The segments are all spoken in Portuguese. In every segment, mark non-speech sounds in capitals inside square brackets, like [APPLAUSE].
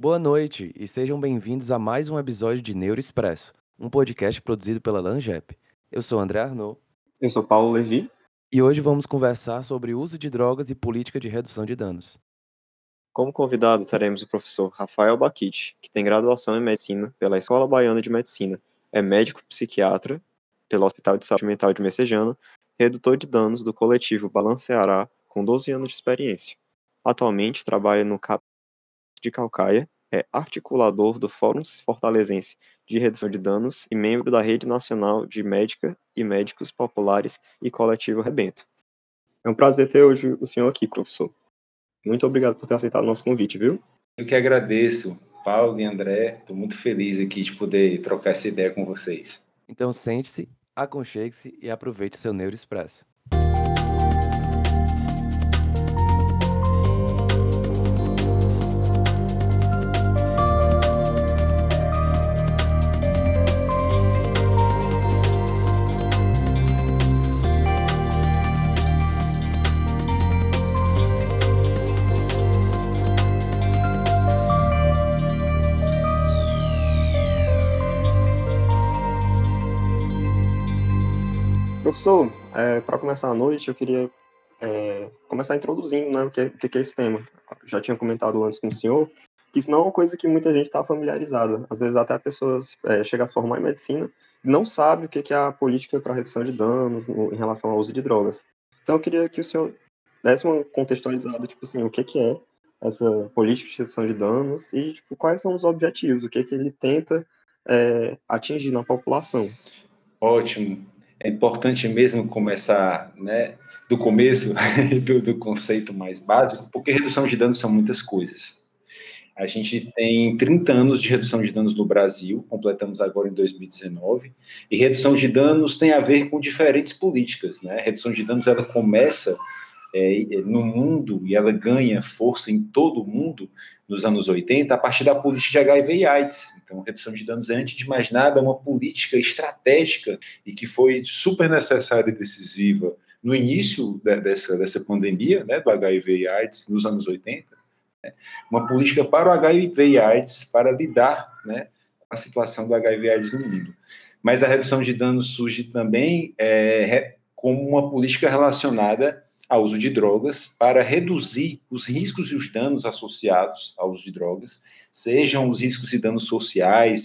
Boa noite e sejam bem-vindos a mais um episódio de Neuro Expresso, um podcast produzido pela Langep. Eu sou André Arnaud. Eu sou Paulo Levi. E hoje vamos conversar sobre o uso de drogas e política de redução de danos. Como convidado teremos o professor Rafael Baquite, que tem graduação em medicina pela Escola Baiana de Medicina, é médico psiquiatra pelo Hospital de Saúde Mental de Messejana, redutor de danos do coletivo Balanceará, com 12 anos de experiência. Atualmente trabalha no CAP de Calcaia, é articulador do Fórum Fortalezense de Redução de Danos e membro da Rede Nacional de Médica e Médicos Populares e Coletivo Rebento. É um prazer ter hoje o senhor aqui, professor. Muito obrigado por ter aceitado o nosso convite, viu? Eu que agradeço, Paulo e André. Estou muito feliz aqui de poder trocar essa ideia com vocês. Então sente-se, aconchegue-se e aproveite o seu Neuro Expresso. Professor, é, para começar a noite, eu queria é, começar introduzindo né, o, que, o que é esse tema. Já tinha comentado antes com o senhor que isso não é uma coisa que muita gente está familiarizada. Às vezes até a pessoa é, chega a formar em medicina não sabe o que é a política para redução de danos no, em relação ao uso de drogas. Então eu queria que o senhor desse uma contextualizada, tipo assim, o que, que é essa política de redução de danos e tipo, quais são os objetivos, o que, que ele tenta é, atingir na população. Ótimo é importante mesmo começar né, do começo, [LAUGHS] do, do, conceito mais básico, porque redução de danos são muitas coisas. A gente tem 30 anos de redução de danos no Brasil, completamos agora em 2019, e redução de danos tem a ver com diferentes políticas. Né? Redução de danos ela começa é, no mundo e ela ganha força em todo o mundo nos anos 80 a partir da política de HIV e AIDS. Então, redução de danos é, antes de mais nada, uma política estratégica e que foi super necessária e decisiva no início dessa, dessa pandemia, né, do HIV e AIDS, nos anos 80. Né, uma política para o HIV e AIDS, para lidar né, com a situação do HIV e AIDS no mundo. Mas a redução de danos surge também é, como uma política relacionada ao uso de drogas para reduzir os riscos e os danos associados ao uso de drogas, sejam os riscos e danos sociais,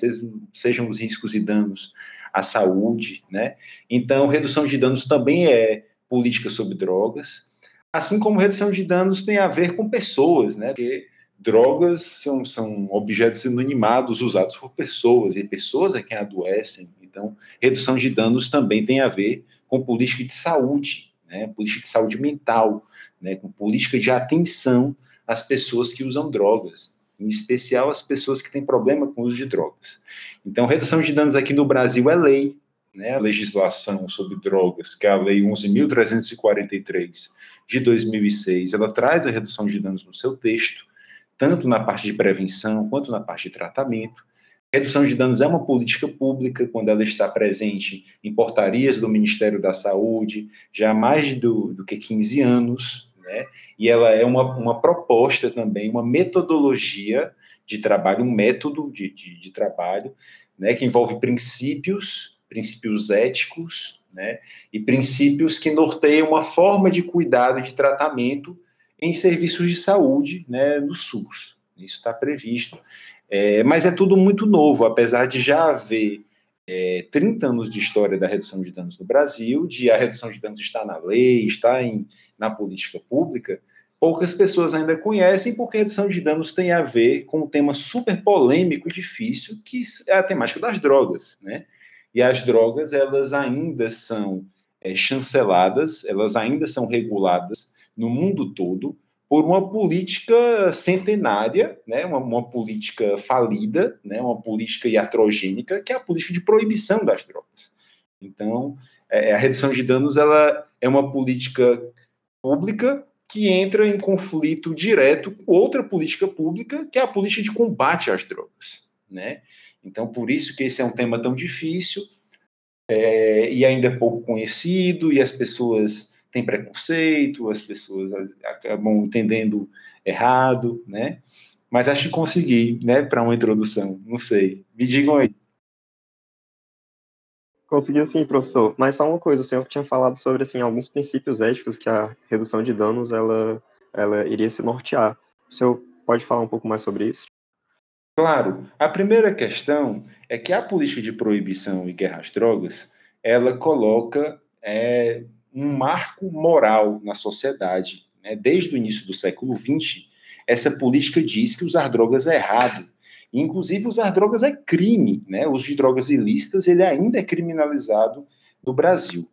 sejam os riscos e danos à saúde, né? Então, redução de danos também é política sobre drogas, assim como redução de danos tem a ver com pessoas, né? Porque drogas são, são objetos inanimados usados por pessoas, e pessoas é quem adoecem. Então, redução de danos também tem a ver com política de saúde, né, política de saúde mental, né, com política de atenção às pessoas que usam drogas, em especial as pessoas que têm problema com o uso de drogas. Então, redução de danos aqui no Brasil é lei, né, a legislação sobre drogas, que é a Lei 11.343 de 2006, ela traz a redução de danos no seu texto, tanto na parte de prevenção quanto na parte de tratamento. Redução de danos é uma política pública quando ela está presente em portarias do Ministério da Saúde já há mais do, do que 15 anos, né? e ela é uma, uma proposta também, uma metodologia de trabalho, um método de, de, de trabalho, né? que envolve princípios, princípios éticos, né? e princípios que norteiam uma forma de cuidado de tratamento em serviços de saúde né, no SUS. Isso está previsto é, mas é tudo muito novo, apesar de já haver é, 30 anos de história da redução de danos no Brasil, de a redução de danos está na lei, está em, na política pública, poucas pessoas ainda conhecem, porque a redução de danos tem a ver com um tema super polêmico e difícil, que é a temática das drogas, né? E as drogas, elas ainda são é, chanceladas, elas ainda são reguladas no mundo todo, por uma política centenária, né, uma, uma, política falida, né, uma política iatrogênica, que é a política de proibição das drogas. Então, é, a redução de danos ela é uma política pública que entra em conflito direto com outra política pública, que é a política de combate às drogas. Né? Então, por isso que esse é um tema tão difícil é, e ainda é pouco conhecido, e as pessoas tem preconceito, as pessoas acabam entendendo errado, né? mas acho que consegui, né, para uma introdução. Não sei. Me digam aí. Conseguiu sim, professor. Mas só uma coisa, o senhor tinha falado sobre assim alguns princípios éticos que a redução de danos ela ela iria se nortear. O senhor pode falar um pouco mais sobre isso? Claro. A primeira questão é que a política de proibição e guerra às drogas, ela coloca é, um marco moral na sociedade. Né? Desde o início do século XX, essa política diz que usar drogas é errado, Inclusive, usar drogas é crime, né? O uso de drogas ilícitas ele ainda é criminalizado no Brasil.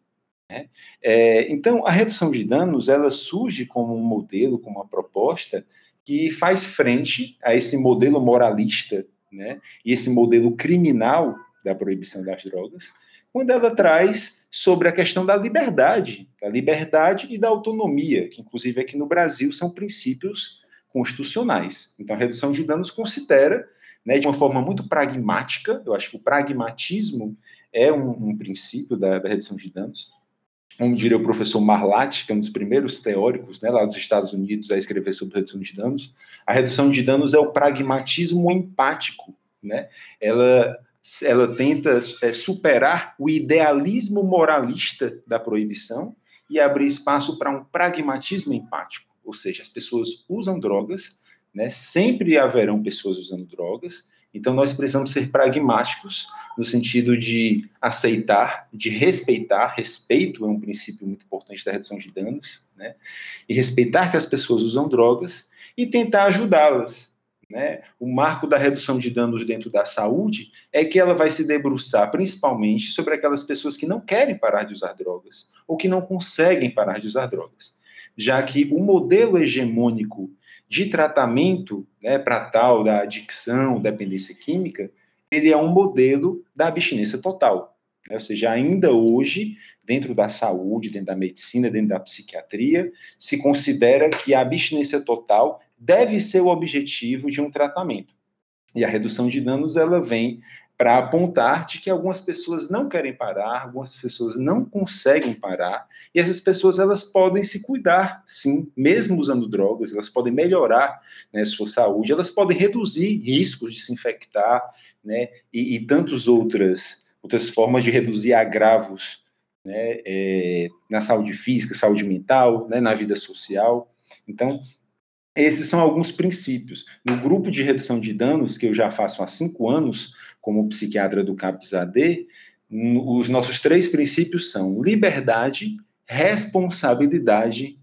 Né? É, então, a redução de danos ela surge como um modelo, como uma proposta que faz frente a esse modelo moralista, né? E esse modelo criminal da proibição das drogas, quando ela traz sobre a questão da liberdade, da liberdade e da autonomia, que inclusive aqui no Brasil são princípios constitucionais. Então, a redução de danos considera né, de uma forma muito pragmática. Eu acho que o pragmatismo é um, um princípio da, da, redução de danos. Como diria o professor Marlat, que é um dos primeiros teóricos né, lá dos Estados Unidos a escrever sobre redução de danos, a redução de danos é o pragmatismo empático. Né? Ela, ela tenta é, superar o idealismo moralista da proibição e abrir espaço para um pragmatismo empático. Ou seja, as pessoas usam drogas, né? Sempre haverão pessoas usando drogas, então nós precisamos ser pragmáticos no sentido de aceitar, de respeitar. Respeito é um princípio muito importante da redução de danos, né? E respeitar que as pessoas usam drogas e tentar ajudá-las. Né? O marco da redução de danos dentro da saúde é que ela vai se debruçar principalmente sobre aquelas pessoas que não querem parar de usar drogas ou que não conseguem parar de usar drogas, já que o modelo hegemônico de tratamento né, para tal da adicção, dependência química, ele é um modelo da abstinência total. Né? Ou seja, ainda hoje, dentro da saúde, dentro da medicina, dentro da psiquiatria, se considera que a abstinência total deve ser o objetivo de um tratamento. E a redução de danos ela vem para apontar de que algumas pessoas não querem parar, algumas pessoas não conseguem parar, e essas pessoas elas podem se cuidar, sim, mesmo usando drogas, elas podem melhorar né, sua saúde, elas podem reduzir riscos de se infectar, né, e, e tantas outras outras formas de reduzir agravos né, é, na saúde física, saúde mental, né, na vida social. Então, esses são alguns princípios. No grupo de redução de danos, que eu já faço há cinco anos, como psiquiatra do CAPS AD, os nossos três princípios são liberdade, responsabilidade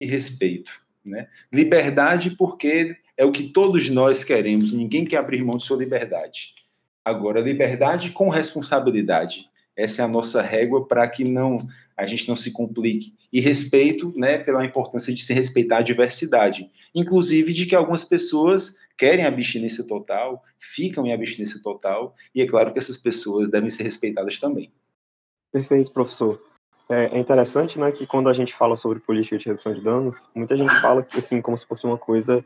e respeito. Né? Liberdade, porque é o que todos nós queremos, ninguém quer abrir mão de sua liberdade. Agora, liberdade com responsabilidade. Essa é a nossa régua para que não a gente não se complique. E respeito, né, pela importância de se respeitar a diversidade, inclusive de que algumas pessoas querem abstinência total, ficam em abstinência total, e é claro que essas pessoas devem ser respeitadas também. Perfeito, professor. É, é interessante, né, que quando a gente fala sobre política de redução de danos, muita gente fala que assim como se fosse uma coisa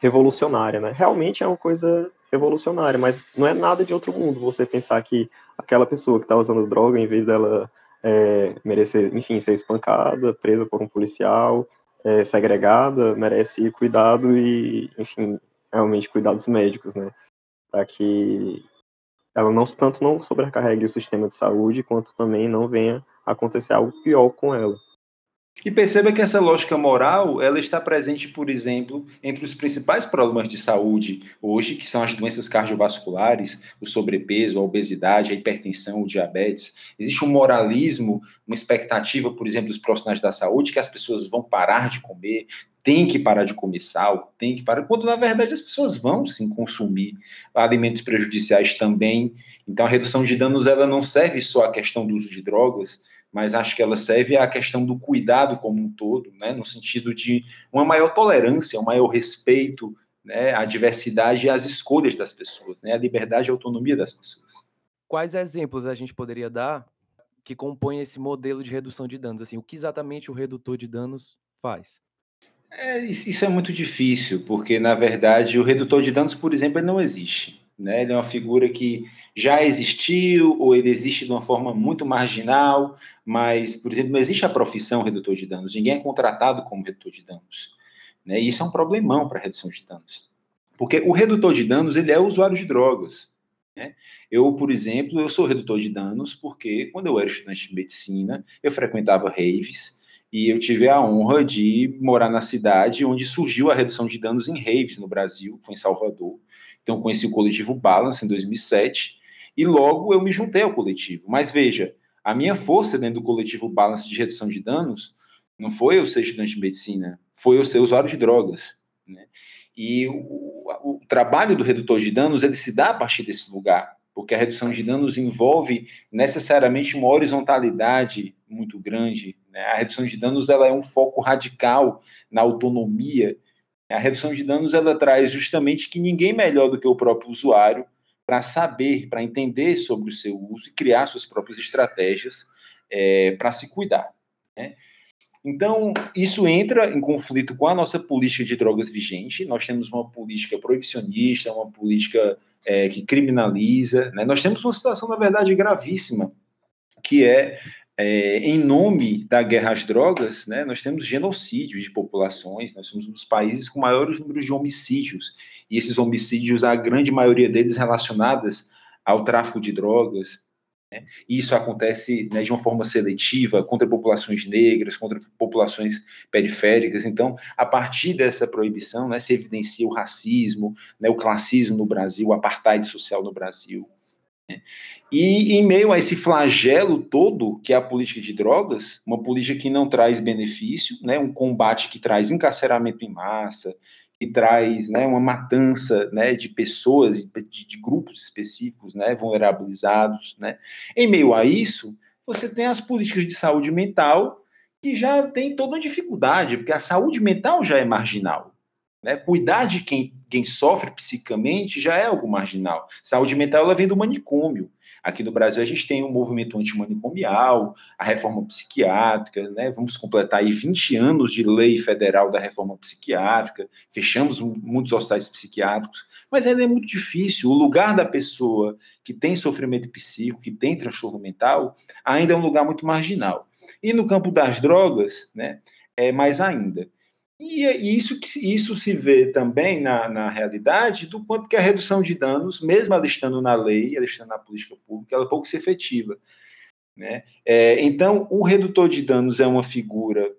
revolucionária, né? Realmente é uma coisa revolucionária, mas não é nada de outro mundo. Você pensar que aquela pessoa que está usando droga, em vez dela é, merecer, enfim, ser espancada, presa por um policial, é, segregada, merece cuidado e, enfim, realmente cuidados médicos, né? Para que ela não tanto não sobrecarregue o sistema de saúde, quanto também não venha acontecer algo pior com ela. E perceba que essa lógica moral, ela está presente, por exemplo, entre os principais problemas de saúde hoje, que são as doenças cardiovasculares, o sobrepeso, a obesidade, a hipertensão, o diabetes. Existe um moralismo, uma expectativa, por exemplo, dos profissionais da saúde, que as pessoas vão parar de comer, tem que parar de comer sal, tem que parar, quando na verdade as pessoas vão sim consumir alimentos prejudiciais também. Então a redução de danos ela não serve só à questão do uso de drogas, mas acho que ela serve à questão do cuidado como um todo, né, no sentido de uma maior tolerância, um maior respeito né, à diversidade e às escolhas das pessoas, né, à liberdade e autonomia das pessoas. Quais exemplos a gente poderia dar que compõem esse modelo de redução de danos? Assim, o que exatamente o redutor de danos faz? É, isso é muito difícil, porque na verdade o redutor de danos, por exemplo, não existe. Né? Ele é uma figura que já existiu, ou ele existe de uma forma muito marginal, mas, por exemplo, não existe a profissão redutor de danos, ninguém é contratado como redutor de danos. Né? E isso é um problemão para a redução de danos. Porque o redutor de danos, ele é usuário de drogas. Né? Eu, por exemplo, eu sou redutor de danos porque quando eu era estudante de medicina, eu frequentava raves e eu tive a honra de morar na cidade onde surgiu a redução de danos em raves no Brasil, foi em Salvador. Então, conheci o coletivo Balance em 2007 e logo eu me juntei ao coletivo. Mas veja, a minha força dentro do coletivo Balance de redução de danos não foi eu ser estudante de medicina, foi eu ser usuário de drogas. Né? E o, o, trabalho do redutor de danos ele se dá a partir desse lugar, porque a redução de danos envolve necessariamente uma horizontalidade muito grande. Né? A redução de danos ela é um foco radical na autonomia. A redução de danos ela traz justamente que ninguém melhor do que o próprio usuário para saber, para entender sobre o seu uso e criar suas próprias estratégias é, para se cuidar. Né? Então, isso entra em conflito com a nossa política de drogas vigente. Nós temos uma política proibicionista, uma política é, que criminaliza. Né? Nós temos uma situação, na verdade, gravíssima, que é, é, em nome da guerra às drogas, né, nós temos genocídio de populações, nós somos um dos países com maiores números de homicídios. E esses homicídios, a grande maioria deles relacionadas ao tráfico de drogas, né? E isso acontece né, de uma forma seletiva contra populações negras, contra populações periféricas. Então, a partir dessa proibição, né, se evidencia o racismo, né, o classismo no Brasil, o apartheid social no Brasil. E em meio a esse flagelo todo, que é a política de drogas, uma política que não traz benefício, né, um combate que traz encarceramento em massa, que traz né, uma matança né, de pessoas, de, de, grupos específicos, né, vulnerabilizados. Né. Em meio a isso, você tem as políticas de saúde mental que já tem toda uma dificuldade, porque a saúde mental já é marginal. Né? Cuidar de quem, quem sofre psicamente já é algo marginal. Saúde mental ela vem do manicômio. Aqui no Brasil, a gente tem um movimento antimanicomial, a reforma psiquiátrica, né? Vamos completar aí 20 anos de lei federal da reforma psiquiátrica, fechamos muitos hospitais psiquiátricos, mas ainda é muito difícil. O lugar da pessoa que tem sofrimento psíquico, que tem transtorno mental, ainda é um lugar muito marginal. E no campo das drogas, né, é mais ainda. E é isso, isso se vê também na, na realidade do quanto que a redução de danos, mesmo ela estando na lei, ela estando na política pública, ela é pouco se efetiva. Né? É, então, o redutor de danos é uma figura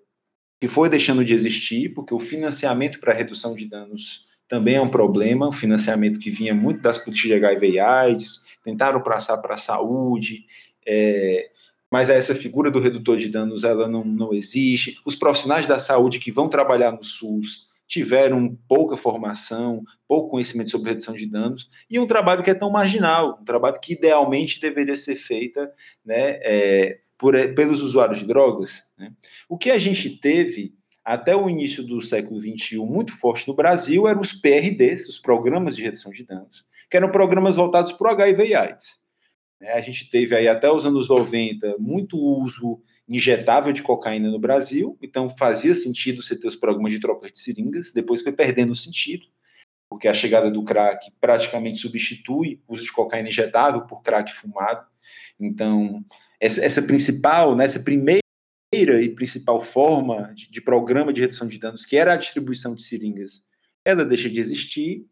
que foi deixando de existir, porque o financiamento para redução de danos também é um problema, um financiamento que vinha muito das políticas de HIV e AIDS, tentaram passar para a saúde, é, mas essa figura do redutor de danos ela não, não existe. Os profissionais da saúde que vão trabalhar no SUS tiveram pouca formação, pouco conhecimento sobre redução de danos, e um trabalho que é tão marginal, um trabalho que idealmente deveria ser feita né, é, por, pelos usuários de drogas. Né? O que a gente teve até o início do século XXI muito forte no Brasil eram os PRDs, os Programas de Redução de Danos, que eram programas voltados para o HIV e AIDS. Né? A gente teve aí até os anos 90 muito uso injetável de cocaína no Brasil, então fazia sentido você ter os programas de troca de seringas, depois foi perdendo sentido, porque a chegada do crack praticamente substitui o uso de cocaína injetável por crack fumado. Então, essa, essa principal, né, essa primeira e principal forma de, de programa de redução de danos, que era a distribuição de seringas, ela deixa de existir,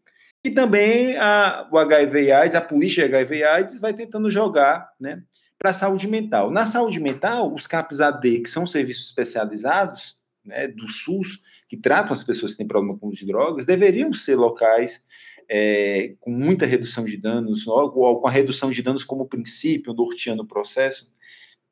e também a, o HIV AIDS, a política de HIV AIDS vai tentando jogar né, para a saúde mental. Na saúde mental, os CAPs AD, que são serviços especializados né, do SUS, que tratam as pessoas que têm problema com de drogas, deveriam ser locais é, com muita redução de danos, ou com a redução de danos como princípio, norteando o processo.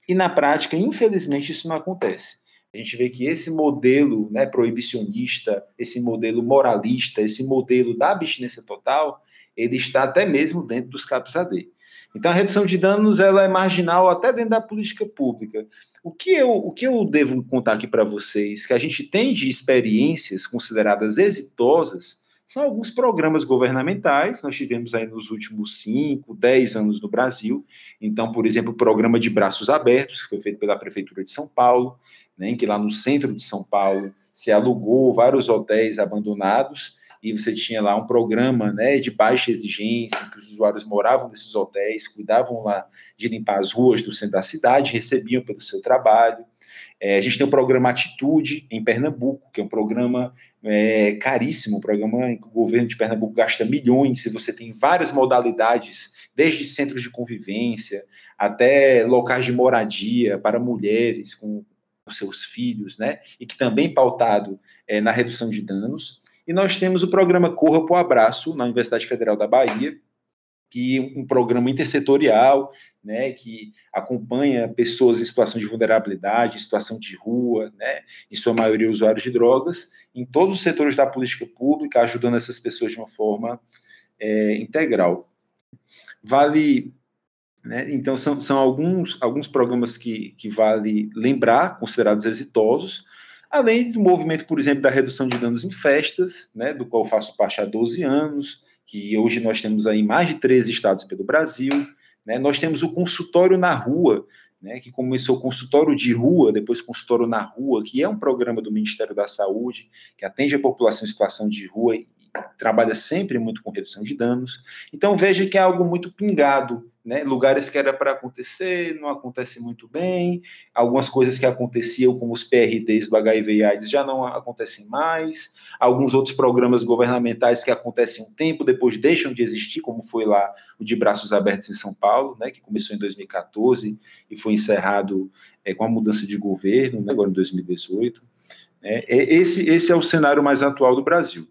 E na prática, infelizmente, isso não acontece. A gente vê que esse modelo né, proibicionista, esse modelo moralista, esse modelo da abstinência total, ele está até mesmo dentro dos CAPs AD. Então, a redução de danos ela é marginal até dentro da política pública. O que eu, o que eu devo contar aqui para vocês, que a gente tem de experiências consideradas exitosas, são alguns programas governamentais, nós tivemos aí nos últimos 5, 10 anos no Brasil. Então, por exemplo, o programa de Braços Abertos, que foi feito pela Prefeitura de São Paulo, né, que lá no centro de São Paulo se alugou vários hotéis abandonados e você tinha lá um programa né, de baixa exigência, que os usuários moravam nesses hotéis, cuidavam lá de limpar as ruas do centro da cidade, recebiam pelo seu trabalho. É, a gente tem o programa Atitude em Pernambuco, que é um programa é caríssimo, um programa em que o governo de Pernambuco gasta milhões, e você tem várias modalidades, desde centros de convivência até locais de moradia para mulheres com os seus filhos, né? E que também pautado é, na redução de danos. E nós temos o programa Corra para o Abraço, na Universidade Federal da Bahia, que é um programa intersetorial, né, que acompanha pessoas em situação de vulnerabilidade, situação de rua, né, em sua maioria usuários de drogas, em todos os setores da política pública, ajudando essas pessoas de uma forma é, integral. Vale, né, então são, são alguns, alguns programas que, que vale lembrar, considerados exitosos, além do movimento, por exemplo, da redução de danos em festas, né, do qual faço parte há 12 anos, que hoje nós temos aí mais de 13 estados pelo Brasil. Né? Nós temos o consultório na rua, né, que começou consultório de rua, depois consultório na rua, que é um programa do Ministério da Saúde, que atende a população em situação de rua trabalha sempre muito com redução de danos. Então veja que é algo muito pingado, né? Lugares que era para acontecer, não acontece muito bem. Algumas coisas que aconteciam, como os PRDs do HIV e AIDS, já não acontecem mais. Alguns outros programas governamentais que acontecem um tempo, depois deixam de existir, como foi lá o de Braços Abertos em São Paulo, né? que começou em 2014 e foi encerrado é, com a mudança de governo, né? agora em 2018. É, é, esse, esse é o cenário mais atual do Brasil.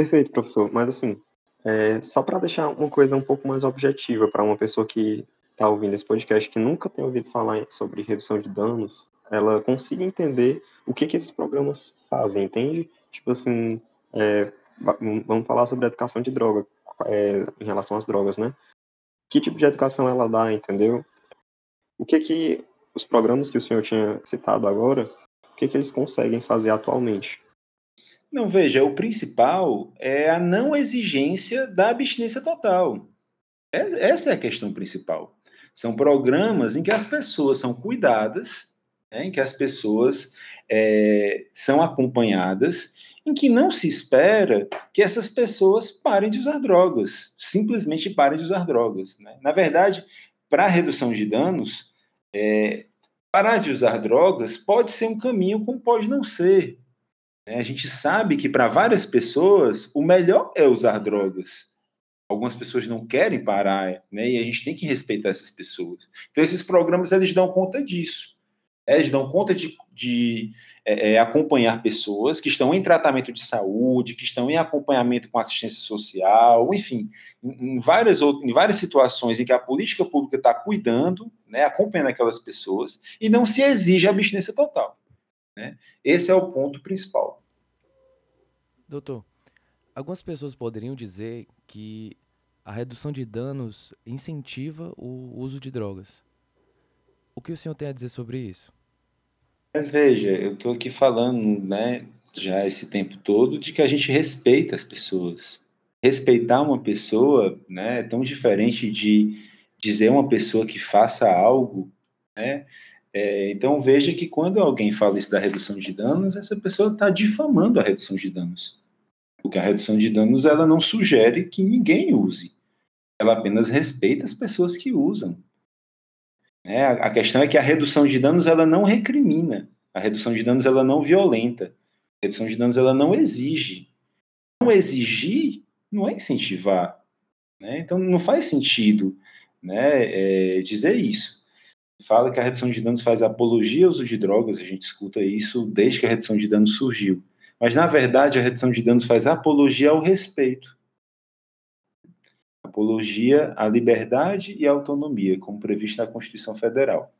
Perfeito, professor. Mas assim, é, só para deixar uma coisa um pouco mais objetiva para uma pessoa que está ouvindo esse podcast que nunca tem ouvido falar sobre redução de danos, ela consiga entender o que, que esses programas fazem, entende? Tipo assim, é, vamos falar sobre a educação de droga, é, em relação às drogas, né? Que tipo de educação ela dá, entendeu? O que que os programas que o senhor tinha citado agora, o que que eles conseguem fazer atualmente? Não, veja, o principal é a não exigência da abstinência total. Essa é a questão principal. São programas em que as pessoas são cuidadas, né, em que as pessoas é, são acompanhadas, em que não se espera que essas pessoas parem de usar drogas, simplesmente parem de usar drogas. Né? Na verdade, para a redução de danos, é, parar de usar drogas pode ser um caminho, como pode não ser. Né? A gente sabe que para várias pessoas o melhor é usar drogas. Algumas pessoas não querem parar, né? E a gente tem que respeitar essas pessoas. Então esses programas eles dão conta disso. É, eles dão conta de, de é, é, acompanhar pessoas que estão em tratamento de saúde, que estão em acompanhamento com assistência social, enfim, em, em várias, em várias situações em que a política pública está cuidando, né, acompanhando aquelas pessoas, e não se exige abstinência total. Né? Esse é o ponto principal. Doutor, algumas pessoas poderiam dizer que a redução de danos incentiva o uso de drogas. O que o senhor tem a dizer sobre isso? Mas veja, eu estou aqui falando, né, já esse tempo todo, de que a gente respeita as pessoas. Respeitar uma pessoa, né, é tão diferente de dizer uma pessoa que faça algo, né, é, então veja que quando alguém fala isso da redução de danos, essa pessoa está difamando a redução de danos. Porque a redução de danos ela não sugere que ninguém use. Ela apenas respeita as pessoas que usam. É, a questão é que a redução de danos ela não recrimina. A redução de danos ela não violenta. A redução de danos ela não exige. Não exigir não é incentivar. Né? Então não faz sentido né, é, dizer isso fala que a redução de danos faz apologia ao uso de drogas, a gente escuta isso desde que a redução de danos surgiu. Mas, na verdade, a redução de danos faz apologia ao respeito. Apologia à liberdade e à autonomia, como previsto na Constituição Federal.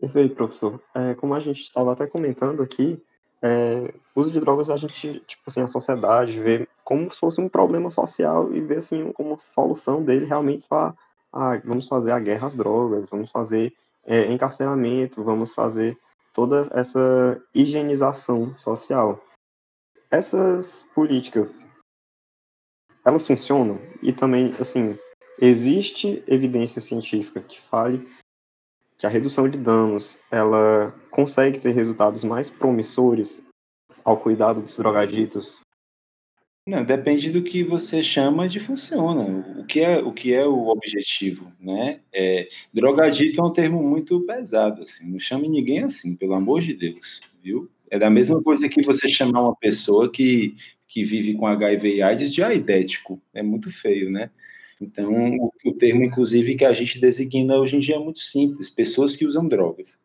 Perfeito, professor. É, como a gente estava até comentando aqui, é, uso de drogas a gente, tipo assim, a sociedade vê como se fosse um problema social e vê assim como solução dele realmente só ah, vamos fazer a guerra às drogas, vamos fazer é, encarceramento, vamos fazer toda essa higienização social. Essas políticas, elas funcionam? E também, assim, existe evidência científica que fale que a redução de danos, ela consegue ter resultados mais promissores ao cuidado dos drogaditos não, depende do que você chama de funciona. O que é o que é o objetivo, né? É, drogadito é um termo muito pesado, assim. Não chame ninguém assim, pelo amor de Deus, viu? É da mesma coisa que você chamar uma pessoa que, que vive com HIV e AIDS de aidético. É muito feio, né? Então, o, o termo, inclusive, que a gente designa hoje em dia é muito simples: pessoas que usam drogas.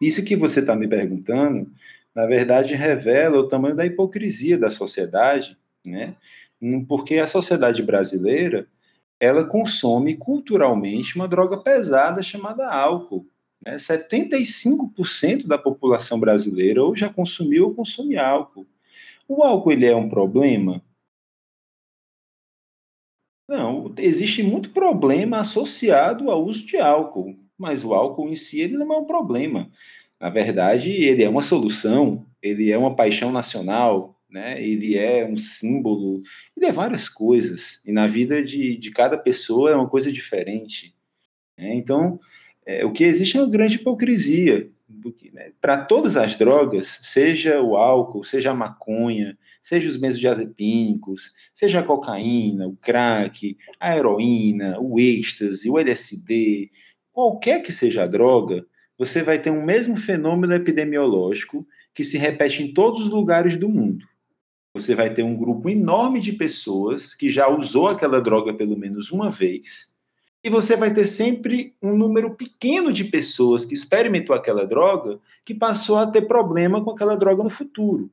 Isso que você está me perguntando, na verdade, revela o tamanho da hipocrisia da sociedade, né? Porque a sociedade brasileira ela consome culturalmente uma droga pesada chamada álcool. Né? 75% da população brasileira ou já consumiu ou consome álcool. O álcool ele é um problema? Não, existe muito problema associado ao uso de álcool, mas o álcool em si ele não é um problema. Na verdade, ele é uma solução, ele é uma paixão nacional, né? Ele é um símbolo, ele é várias coisas. E na vida de, de cada pessoa é uma coisa diferente. Né? Então, é, o que existe é uma grande hipocrisia. Né? Para todas as drogas, seja o álcool, seja a maconha, seja os benzodiazepínicos, seja a cocaína, o crack, a heroína, o êxtase, o LSD, qualquer que seja a droga, você vai ter um mesmo fenômeno epidemiológico que se repete em todos os lugares do mundo você vai ter um grupo enorme de pessoas que já usou aquela droga pelo menos uma vez, e você vai ter sempre um número pequeno de pessoas que experimentou aquela droga que passou a ter problema com aquela droga no futuro.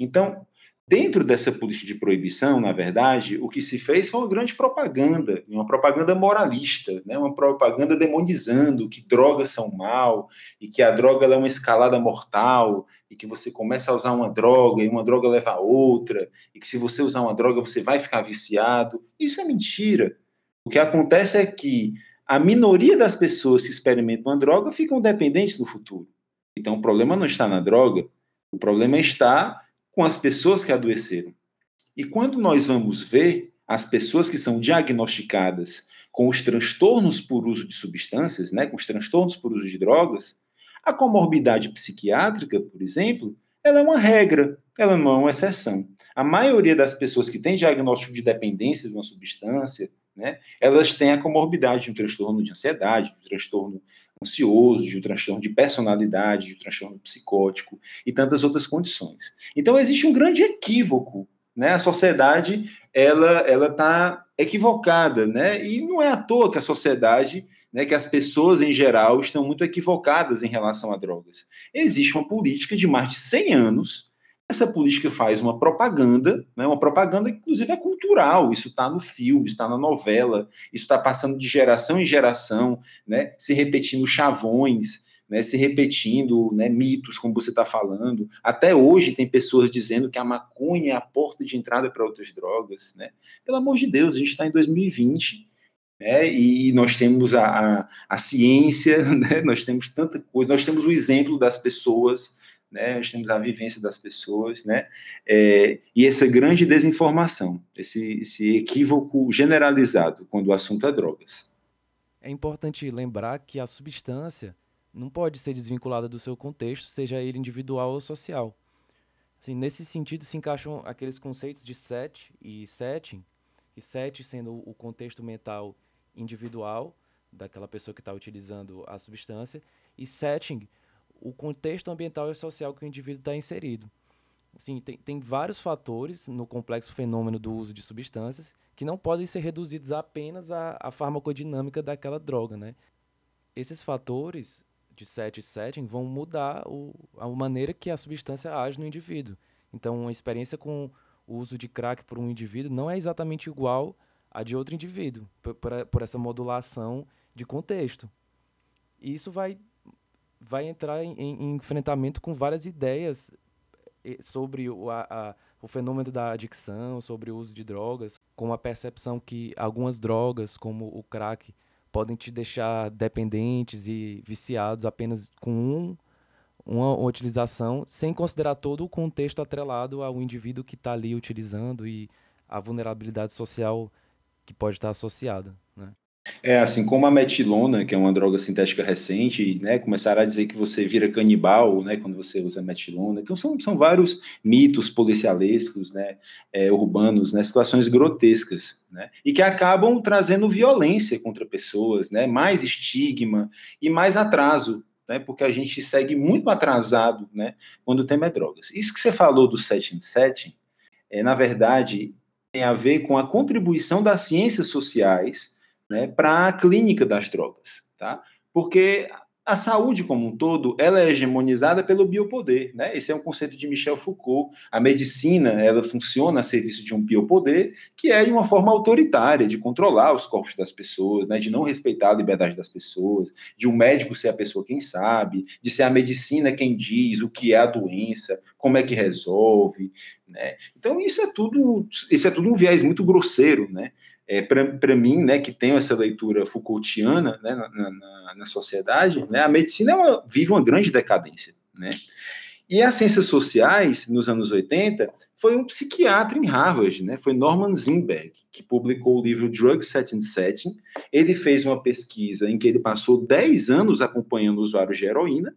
Então, Dentro dessa política de proibição, na verdade, o que se fez foi uma grande propaganda, uma propaganda moralista, né? uma propaganda demonizando que drogas são mal e que a droga é uma escalada mortal e que você começa a usar uma droga e uma droga leva a outra e que se você usar uma droga você vai ficar viciado. Isso é mentira. O que acontece é que a minoria das pessoas que experimentam uma droga ficam dependentes no futuro. Então o problema não está na droga, o problema está com as pessoas que adoeceram. E quando nós vamos ver as pessoas que são diagnosticadas com os transtornos por uso de substâncias, né, com os transtornos por uso de drogas, a comorbidade psiquiátrica, por exemplo, ela é uma regra, ela não é uma exceção. A maioria das pessoas que têm diagnóstico de dependência de uma substância, né, elas têm a comorbidade de um transtorno de ansiedade, de um transtorno ansioso, de um transtorno de personalidade, de um transtorno psicótico e tantas outras condições. Então existe um grande equívoco, né? A sociedade ela ela está equivocada, né? E não é à toa que a sociedade, né, que as pessoas em geral estão muito equivocadas em relação a drogas. Existe uma política de mais de 100 anos essa política faz uma propaganda, né, uma propaganda que inclusive é cultural, isso está no filme, está na novela, isso está passando de geração em geração, né, se repetindo chavões, né, se repetindo né, mitos, como você está falando. Até hoje tem pessoas dizendo que a maconha é a porta de entrada para outras drogas. Né? Pelo amor de Deus, a gente está em 2020. Né, e nós temos a, a, a ciência, [LAUGHS] né, nós temos tanta coisa, nós temos o exemplo das pessoas né? Nós temos a vivência das pessoas, né? É, e essa grande desinformação, esse, esse equívoco generalizado quando o assunto é drogas. É importante lembrar que a substância não pode ser desvinculada do seu contexto, seja ele individual ou social. Assim, nesse sentido, se encaixam aqueles conceitos de set e setting, e set sendo o contexto mental individual daquela pessoa que está utilizando a substância, e setting o contexto ambiental e social que o indivíduo está inserido. Assim, tem, tem vários fatores no complexo fenômeno do uso de substâncias que não podem ser reduzidos apenas à, à farmacodinâmica daquela droga, né? Esses fatores de set e setting vão mudar o, a maneira que a substância age no indivíduo. Então, uma experiência com o uso de crack por um indivíduo não é exatamente igual a de outro indivíduo, por, por, por essa modulação de contexto. E isso vai vai entrar em, em enfrentamento com várias ideias eh, sobre o, a, a, o fenômeno da adicção, sobre o uso de drogas, com a percepção que algumas drogas, como o crack, podem te deixar dependentes e viciados apenas com um, uma, uma utilização, sem considerar todo o contexto atrelado ao indivíduo que está ali utilizando e a vulnerabilidade social que pode estar associada. É, assim como a metilona, que é uma droga sintética recente, né, começaram a dizer que você vira canibal, né, quando você usa metilona. Então, são, são vários mitos policialescos, né, é, urbanos, né, situações grotescas, né, e que acabam trazendo violência contra pessoas, né, mais estigma e mais atraso né, porque a gente segue muito atrasado né, quando o tema é drogas. Isso que você falou do 7 em 7, é, na verdade, tem a ver com a contribuição das ciências sociais né, para a clínica das drogas. Tá? Porque a saúde como um todo, ela é hegemonizada pelo biopoder, né? Esse é um conceito de Michel Foucault. A medicina, ela funciona a serviço de um biopoder, que é de uma forma autoritária de controlar os corpos das pessoas, né? De não respeitar a liberdade das pessoas, de um médico ser a pessoa quem sabe, de ser a medicina quem diz o que é a doença, como é que resolve, né? Então isso é tudo, isso é tudo um viés muito grosseiro, né? É, para mim, né, que tenho essa leitura Foucaultiana né, na, na, na sociedade, né, a medicina é uma, vive uma grande decadência. Né? E as ciências sociais, nos anos 80, foi um psiquiatra em Harvard, né, foi Norman Zinberg, que publicou o livro Drug Setting Setting. Ele fez uma pesquisa em que ele passou 10 anos acompanhando usuários de heroína,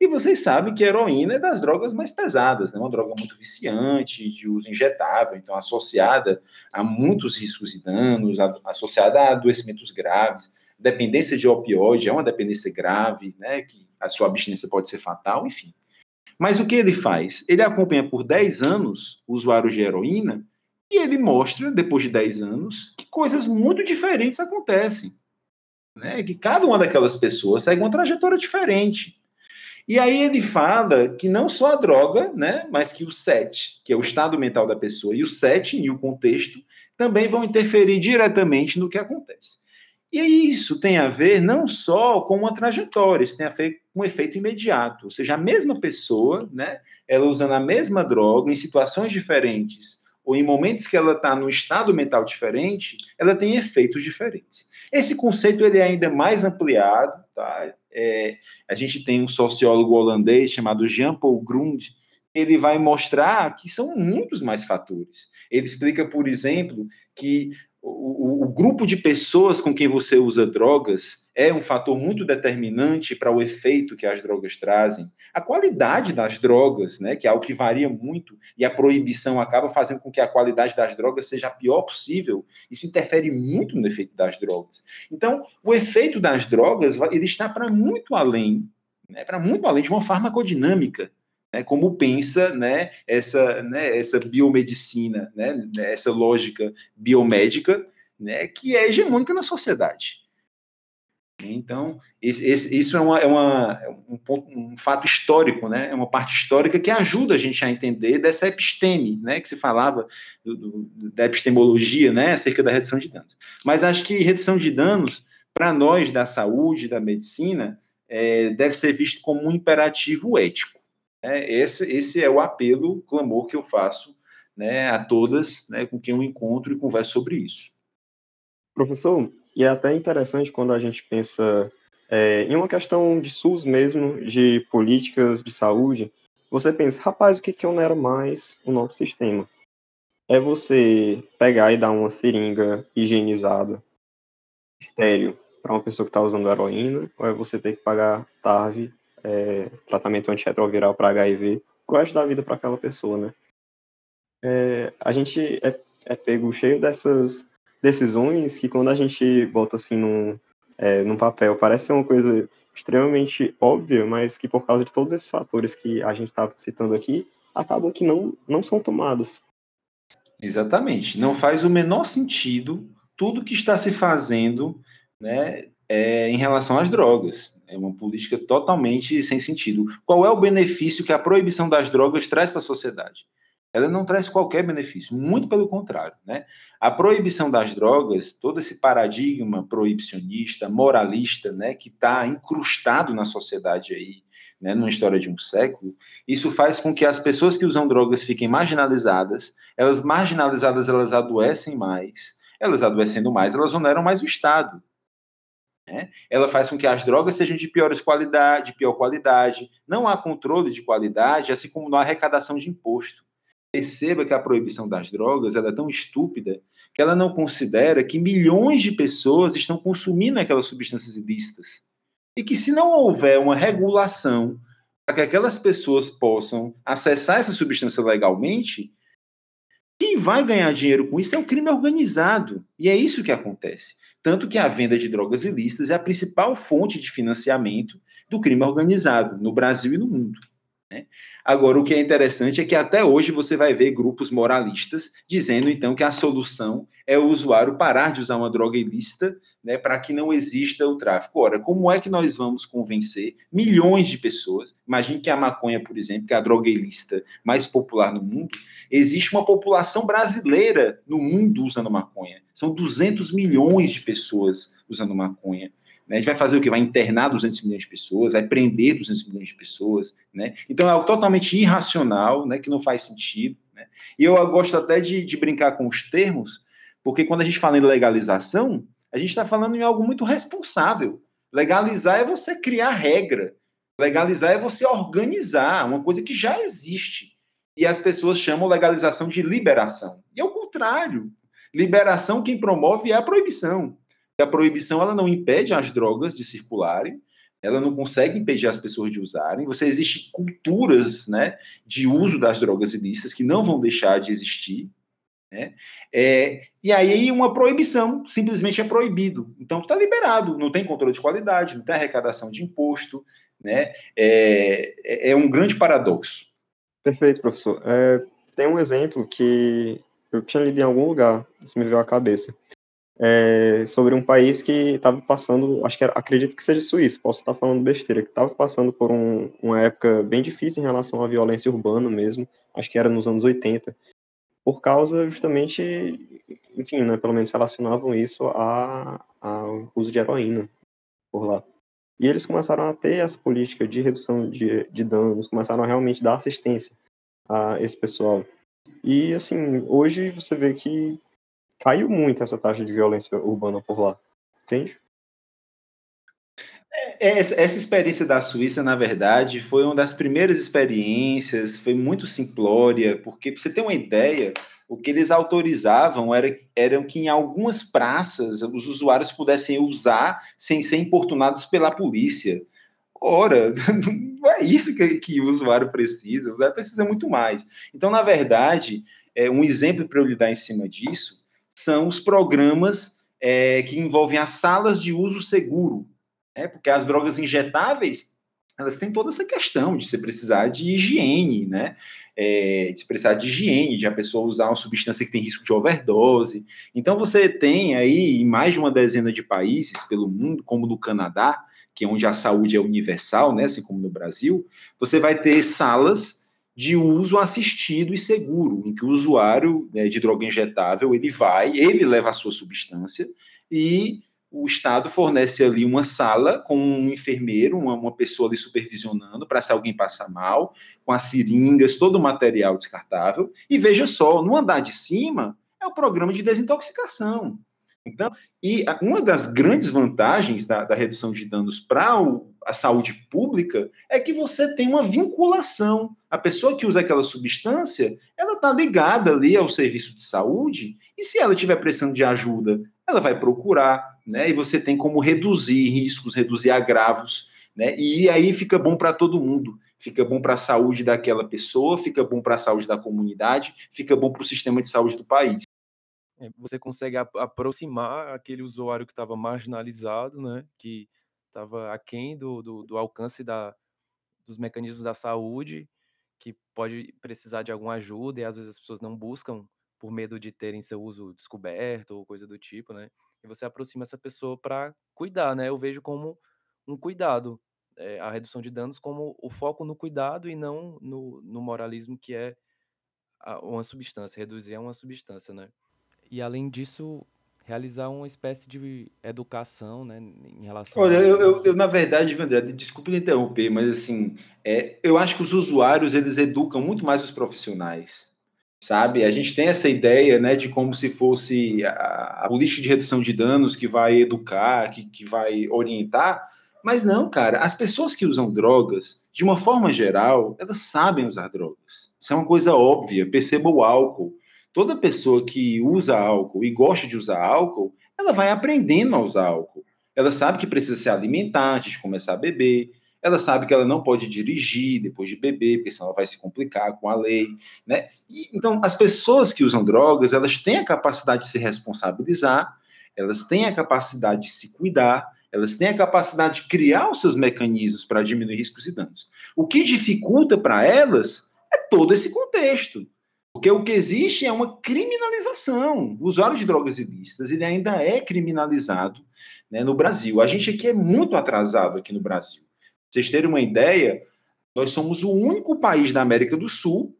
e vocês sabem que a heroína é das drogas mais pesadas, né? uma droga muito viciante, de uso injetável, então associada a muitos riscos e danos, associada a adoecimentos graves. Dependência de opioide é uma dependência grave, né? que a sua abstinência pode ser fatal, enfim. Mas o que ele faz? Ele acompanha por 10 anos usuários de heroína e ele mostra, depois de 10 anos, que coisas muito diferentes acontecem. Né? Que cada uma daquelas pessoas segue uma trajetória diferente. E aí ele fala que não só a droga, né, mas que o set, que é o estado mental da pessoa, e o setting e o contexto também vão interferir diretamente no que acontece. E isso tem a ver não só com uma trajetória, isso tem a ver com um efeito imediato. Ou seja, a mesma pessoa, né, ela usando a mesma droga em situações diferentes, ou em momentos que ela está num estado mental diferente, ela tem efeitos diferentes. Esse conceito ele é ainda mais ampliado, tá? É, a gente tem um sociólogo holandês chamado Jean-Paul Grund, ele vai mostrar que são muitos mais fatores. Ele explica, por exemplo, que o, o, grupo de pessoas com quem você usa drogas é um fator muito determinante para o efeito que as drogas trazem. A qualidade das drogas, né, que é algo que varia muito, e a proibição acaba fazendo com que a qualidade das drogas seja a pior possível, isso interfere muito no efeito das drogas. Então, o efeito das drogas ele está para muito além, né, para muito além de uma farmacodinâmica né, como pensa né, essa, né, essa biomedicina, né, essa lógica biomédica, né, que é hegemônica na sociedade. Então, isso é, uma, é, uma, é um, ponto, um, fato histórico, né? é uma parte histórica que ajuda a gente a entender dessa episteme, né? que se falava do, do, da epistemologia né? acerca da redução de danos. Mas acho que redução de danos, para nós da saúde, da medicina, é, deve ser visto como um imperativo ético. É, esse, esse é o apelo, clamor que eu faço né, a todas né, com quem eu encontro e converso sobre isso. Professor, e é até interessante quando a gente pensa é, em uma questão de SUS mesmo, de políticas de saúde, você pensa, rapaz, o que, que onera mais o nosso sistema? É você pegar e dar uma seringa higienizada, estéreo, para uma pessoa que está usando heroína, ou é você ter que pagar TARV é, tratamento antirretroviral para HIV, o resto da vida para aquela pessoa, né? É, a gente é, é, pego cheio dessas decisões que quando a gente bota assim num, é, num papel parece uma coisa extremamente óbvia, mas que por causa de todos esses fatores que a gente estava citando aqui, acabam que não, não são tomadas. Exatamente. Não faz o menor sentido tudo que está se fazendo né, é, em relação às drogas. É uma política totalmente sem sentido. Qual é o benefício que a proibição das drogas traz para a sociedade? Ela não traz qualquer benefício, muito pelo contrário. Né? A proibição das drogas, todo esse paradigma proibicionista, moralista, né, que está incrustado na sociedade aí, né, numa história de um século, isso faz com que as pessoas que usam drogas fiquem marginalizadas, elas marginalizadas, elas adoecem mais, elas adoecendo mais, elas oneram mais o Estado. Né? Ela faz com que as drogas sejam de piores qualidade, de pior qualidade. Não há controle de qualidade, assim como não há arrecadação de imposto. Perceba que a proibição das drogas é tão estúpida que ela não considera que milhões de pessoas estão consumindo aquelas substâncias ilícitas. E que se não houver uma regulação para que aquelas pessoas possam acessar essa substância legalmente, quem vai ganhar dinheiro com isso é o crime organizado. E é isso que acontece. Tanto que a venda de drogas ilícitas é a principal fonte de financiamento do crime organizado, no Brasil e no mundo. Né? Agora, o que é interessante é que até hoje você vai ver grupos moralistas dizendo, então, que a solução é o usuário parar de usar uma droga ilícita né, para que não exista o tráfico. Ora, como é que nós vamos convencer milhões de pessoas? Imagine que a maconha, por exemplo, que é a droga ilícita mais popular no mundo, existe uma população brasileira no mundo usando maconha. São 200 milhões de pessoas usando maconha. Né? A gente vai fazer o que? Vai internar 200 milhões de pessoas, vai prender 200 milhões de pessoas, né? Então é algo totalmente irracional, né? Que não faz sentido. Né? E eu gosto até de, de brincar com os termos, porque quando a gente fala em legalização, a gente está falando em algo muito responsável. Legalizar é você criar regra. Legalizar é você organizar uma coisa que já existe. E as pessoas chamam legalização de liberação. E é o contrário. Liberação quem promove é a proibição a proibição ela não impede as drogas de circularem, ela não consegue impedir as pessoas de usarem. Você existe culturas, né, de uso das drogas ilícitas que não vão deixar de existir, né? É, e aí uma proibição simplesmente é proibido. Então está liberado, não tem controle de qualidade, não tem arrecadação de imposto, né? É, é, é um grande paradoxo. Perfeito, professor. É, tem um exemplo que eu tinha lido em algum lugar, isso me veio à cabeça é, sobre um país que estava passando, acho que era, acredito que seja Suíça, posso estar falando besteira, que estava passando por um, uma época bem difícil em relação à violência urbana mesmo, acho que era nos anos 80, por causa justamente, enfim, né, pelo menos relacionavam isso ao uso de heroína por lá. E eles começaram a ter essa política de redução de, de danos, começaram a realmente dar assistência a esse pessoal. E, assim, hoje você vê que caiu muito essa taxa de violência urbana por lá, entende? É, é, essa, experiência da Suíça, na verdade, foi uma das primeiras experiências, foi muito simplória, porque, para você ter uma ideia, o que eles autorizavam era, era que em algumas praças os usuários pudessem usar sem ser importunados pela polícia. Ora, não [LAUGHS] é isso que, que o usuário precisa, o usuário precisa muito mais. Então, na verdade, é, um exemplo para eu lhe dar em cima disso são os programas é, que envolvem as salas de uso seguro, né? porque as drogas injetáveis elas têm toda essa questão de você precisar de higiene, né? É, de você precisar de higiene, de a pessoa usar uma substância que tem risco de overdose. Então você tem aí em mais de uma dezena de países pelo mundo, como no Canadá, que é onde a saúde é universal, né? Assim como no Brasil, você vai ter salas de uso assistido e seguro, em que o usuário né, de droga injetável ele vai, ele leva a sua substância e o Estado fornece ali uma sala com um enfermeiro, uma, uma pessoa ali supervisionando para se alguém passar mal, com as seringas, todo o material descartável. E veja só, no andar de cima é o programa de desintoxicação. Então, e uma das grandes vantagens da, da redução de danos para a saúde pública é que você tem uma vinculação. A pessoa que usa aquela substância, ela está ligada ali ao serviço de saúde, e se ela estiver precisando de ajuda, ela vai procurar, né? E você tem como reduzir riscos, reduzir agravos, né? E aí fica bom para todo mundo. Fica bom para a saúde daquela pessoa, fica bom para a saúde da comunidade, fica bom para o sistema de saúde do país. É, você consegue aproximar aquele usuário que estava marginalizado, né? Que estava aquém do, do, do alcance da, dos mecanismos da saúde, que pode precisar de alguma ajuda e às vezes as pessoas não buscam por medo de terem seu uso descoberto ou coisa do tipo, né? E você aproxima essa pessoa para cuidar, né? Eu vejo como um cuidado, é, a redução de danos como o foco no cuidado e não no, no moralismo que é uma substância, reduzir a uma substância, né? E além disso, realizar uma espécie de educação, né, em relação Olha, eu, eu, eu, na verdade, Vandré, desculpe interromper, mas assim, é, eu acho que os usuários, eles educam muito mais os profissionais, sabe? A gente tem essa ideia, né, de como se fosse a, a política de redução de danos que vai educar, que, que vai orientar, mas não, cara, as pessoas que usam drogas, de uma forma geral, elas sabem usar drogas. Isso é uma coisa óbvia, perceba o álcool toda pessoa que usa álcool e gosta de usar álcool, ela vai aprendendo a usar álcool. Ela sabe que precisa se alimentar antes de começar a beber. Ela sabe que ela não pode dirigir depois de beber, porque senão ela vai se complicar com a lei, né? E, então, as pessoas que usam drogas, elas têm a capacidade de se responsabilizar, elas têm a capacidade de se cuidar, Elas têm a capacidade de criar os seus mecanismos para diminuir riscos e danos. O que dificulta para elas é todo esse contexto. Porque o que existe é uma criminalização. O usuário de drogas ilícitas ele ainda é criminalizado né, no Brasil. A gente aqui é muito atrasado aqui no Brasil. Pra vocês terem uma ideia, nós somos o único país da América do Sul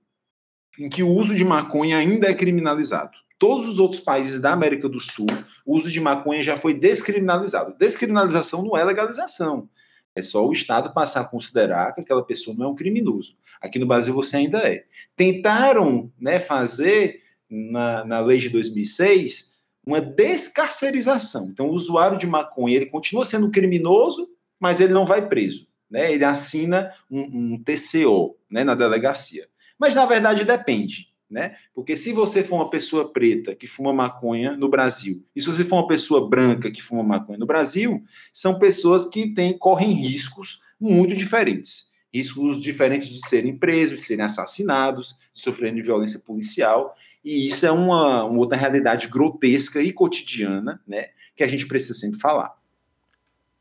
em que o uso de maconha ainda é criminalizado. Todos os outros países da América do Sul, o uso de maconha já foi descriminalizado. Descriminalização não é legalização. É só o Estado passar a considerar que aquela pessoa não é um criminoso. Aqui no Brasil você ainda é. Tentaram né, fazer, na, na lei de 2006, uma descarcerização. Então, o usuário de maconha ele continua sendo criminoso, mas ele não vai preso. Né? Ele assina um, um TCO né, na delegacia. Mas, na verdade, depende né? Porque se você for uma pessoa preta que fuma maconha no Brasil, e se você for uma pessoa branca que fuma maconha no Brasil, são pessoas que têm, correm riscos muito diferentes. Riscos diferentes de serem presos, de serem assassinados, de sofrerem violência policial. E isso é uma, uma outra realidade grotesca e cotidiana, né? Que a gente precisa sempre falar.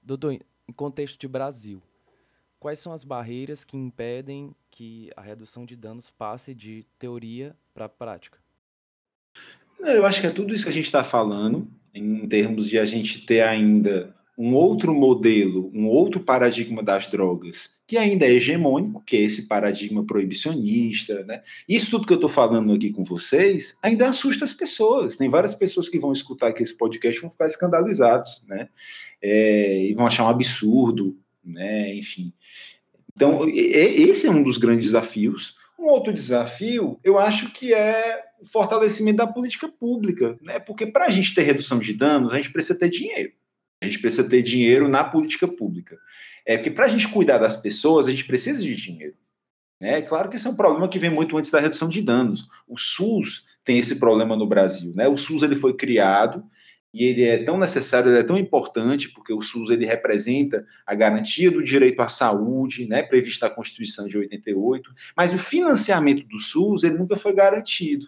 Doutor, em contexto de Brasil, quais são as barreiras que impedem que a redução de danos passe de teoria para prática? Eu acho que é tudo isso que a gente está falando, em termos de a gente ter ainda um outro modelo, um outro paradigma das drogas, que ainda é hegemônico, que é esse paradigma proibicionista, né? Isso tudo que eu estou falando aqui com vocês ainda assusta as pessoas. Tem várias pessoas que vão escutar aqui esse podcast vão ficar escandalizados, né? É, e vão achar um absurdo, né? Enfim. Então, esse é um dos grandes desafios. Um outro desafio, eu acho que é o fortalecimento da política pública, né? Porque para a gente ter redução de danos, a gente precisa ter dinheiro. A gente precisa ter dinheiro na política pública. É porque para a gente cuidar das pessoas, a gente precisa de dinheiro. É claro que esse é um problema que vem muito antes da redução de danos. O SUS tem esse problema no Brasil, né? O SUS ele foi criado e ele é tão necessário, ele é tão importante, porque o SUS ele representa a garantia do direito à saúde, né, prevista na Constituição de 88, mas o financiamento do SUS ele nunca foi garantido.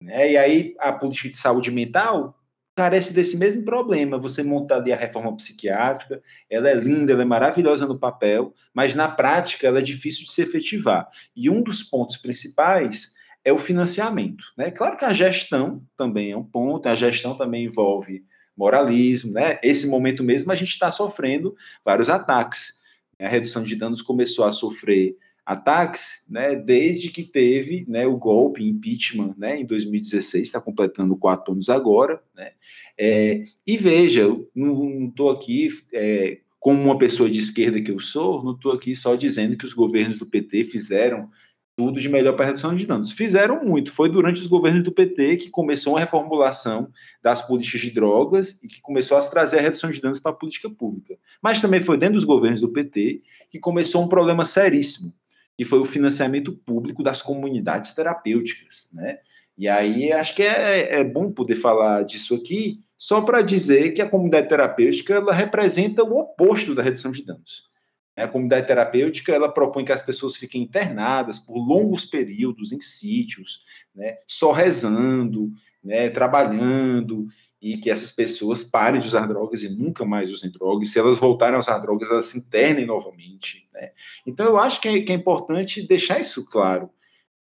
Né? E aí a política de saúde mental carece desse mesmo problema. Você monta ali a reforma psiquiátrica, ela é linda, ela é maravilhosa no papel, mas na prática ela é difícil de se efetivar. E um dos pontos principais é o financiamento. Né? Claro que a gestão também é um ponto, a gestão também envolve moralismo, né? Esse momento mesmo a gente está sofrendo vários ataques. A redução de danos começou a sofrer ataques, né, desde que teve, né, o golpe, impeachment, né, em 2016, está completando quatro anos agora, né, é, e veja, não estou aqui é, como uma pessoa de esquerda que eu sou, não estou aqui só dizendo que os governos do PT fizeram tudo de melhor para redução de danos. Fizeram muito. Foi durante os governos do PT que começou a reformulação das políticas de drogas e que começou a trazer a redução de danos para a política pública. Mas também foi dentro dos governos do PT que começou um problema seríssimo, que foi o financiamento público das comunidades terapêuticas, né? E aí acho que é, é bom poder falar disso aqui, só para dizer que a comunidade terapêutica ela representa o oposto da redução de danos. A comunidade terapêutica ela propõe que as pessoas fiquem internadas por longos períodos em sítios, né, só rezando, né, trabalhando, e que essas pessoas parem de usar drogas e nunca mais usem drogas. Se elas voltarem a usar drogas, elas se internem novamente. Né? Então, eu acho que é, que é importante deixar isso claro,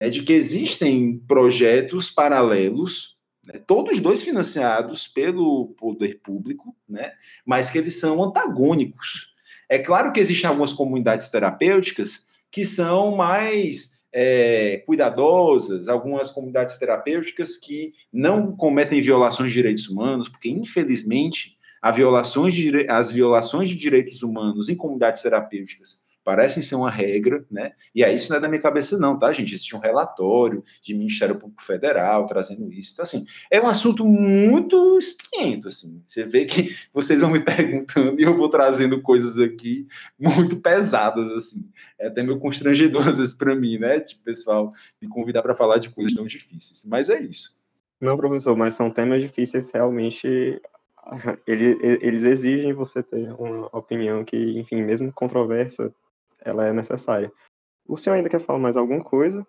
né, de que existem projetos paralelos, né, todos dois financiados pelo poder público, né, mas que eles são antagônicos. É claro que existem algumas comunidades terapêuticas que são mais é, cuidadosas, algumas comunidades terapêuticas que não cometem violações de direitos humanos, porque, infelizmente, violações de, as violações de direitos humanos em comunidades terapêuticas parecem ser uma regra, né? E aí isso não é da minha cabeça, não, tá, gente? Existe um relatório de Ministério Público Federal trazendo isso. Então, assim, é um assunto muito espinhento, assim. Você vê que [LAUGHS] vocês vão me perguntando e eu vou trazendo coisas aqui muito pesadas, assim. É até meio constrangedor, [LAUGHS] às vezes, para mim, né? De pessoal me convidar para falar de coisas tão difíceis. Mas é isso. Não, professor, mas são temas difíceis realmente eles exigem você ter uma opinião que, enfim, mesmo controversa, ela é necessária. O senhor ainda quer falar mais alguma coisa?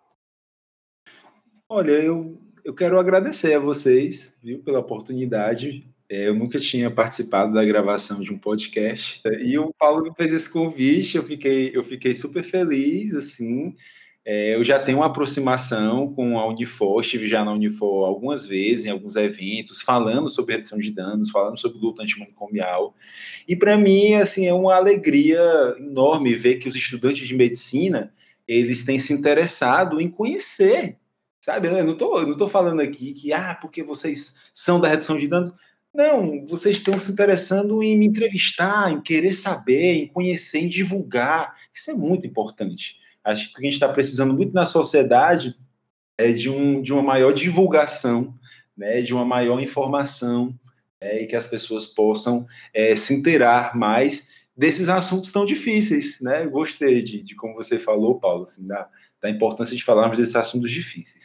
Olha, eu, eu quero agradecer a vocês, viu, pela oportunidade. É, eu nunca tinha participado da gravação de um podcast e o Paulo me fez esse convite. Eu fiquei, eu fiquei super feliz, assim. É, eu já tenho uma aproximação com a Unifor, estive já na Unifor algumas vezes, em alguns eventos, falando sobre redução de danos, falando sobre luta antimanicomial. E para mim, assim, é uma alegria enorme ver que os estudantes de medicina, eles têm se interessado em conhecer, sabe? Eu não estou não tô falando aqui que, ah, porque vocês são da redução de danos. Não, vocês estão se interessando em me entrevistar, em querer saber, em conhecer, em divulgar. Isso é muito importante. Acho que o que a gente está precisando muito na sociedade é de, um, de uma maior divulgação, né, de uma maior informação, né, e que as pessoas possam é, se inteirar mais desses assuntos tão difíceis. Né? Gostei de, de como você falou, Paulo, assim, da, da importância de falarmos desses assuntos difíceis.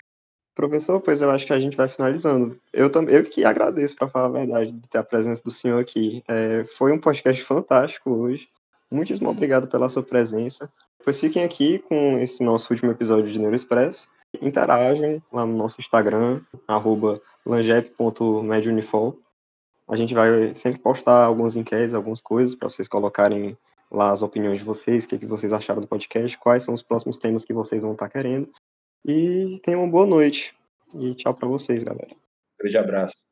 Professor, pois eu acho que a gente vai finalizando. Eu também, eu que agradeço, para falar a verdade, de ter a presença do senhor aqui. É, foi um podcast fantástico hoje. Muitíssimo obrigado pela sua presença. Pois fiquem aqui com esse nosso último episódio de Neuroexpress. Interagem lá no nosso Instagram, arroba. A gente vai sempre postar algumas enquetes, algumas coisas, para vocês colocarem lá as opiniões de vocês, o que, que vocês acharam do podcast, quais são os próximos temas que vocês vão estar querendo. E tenham uma boa noite. E tchau para vocês, galera. Grande abraço.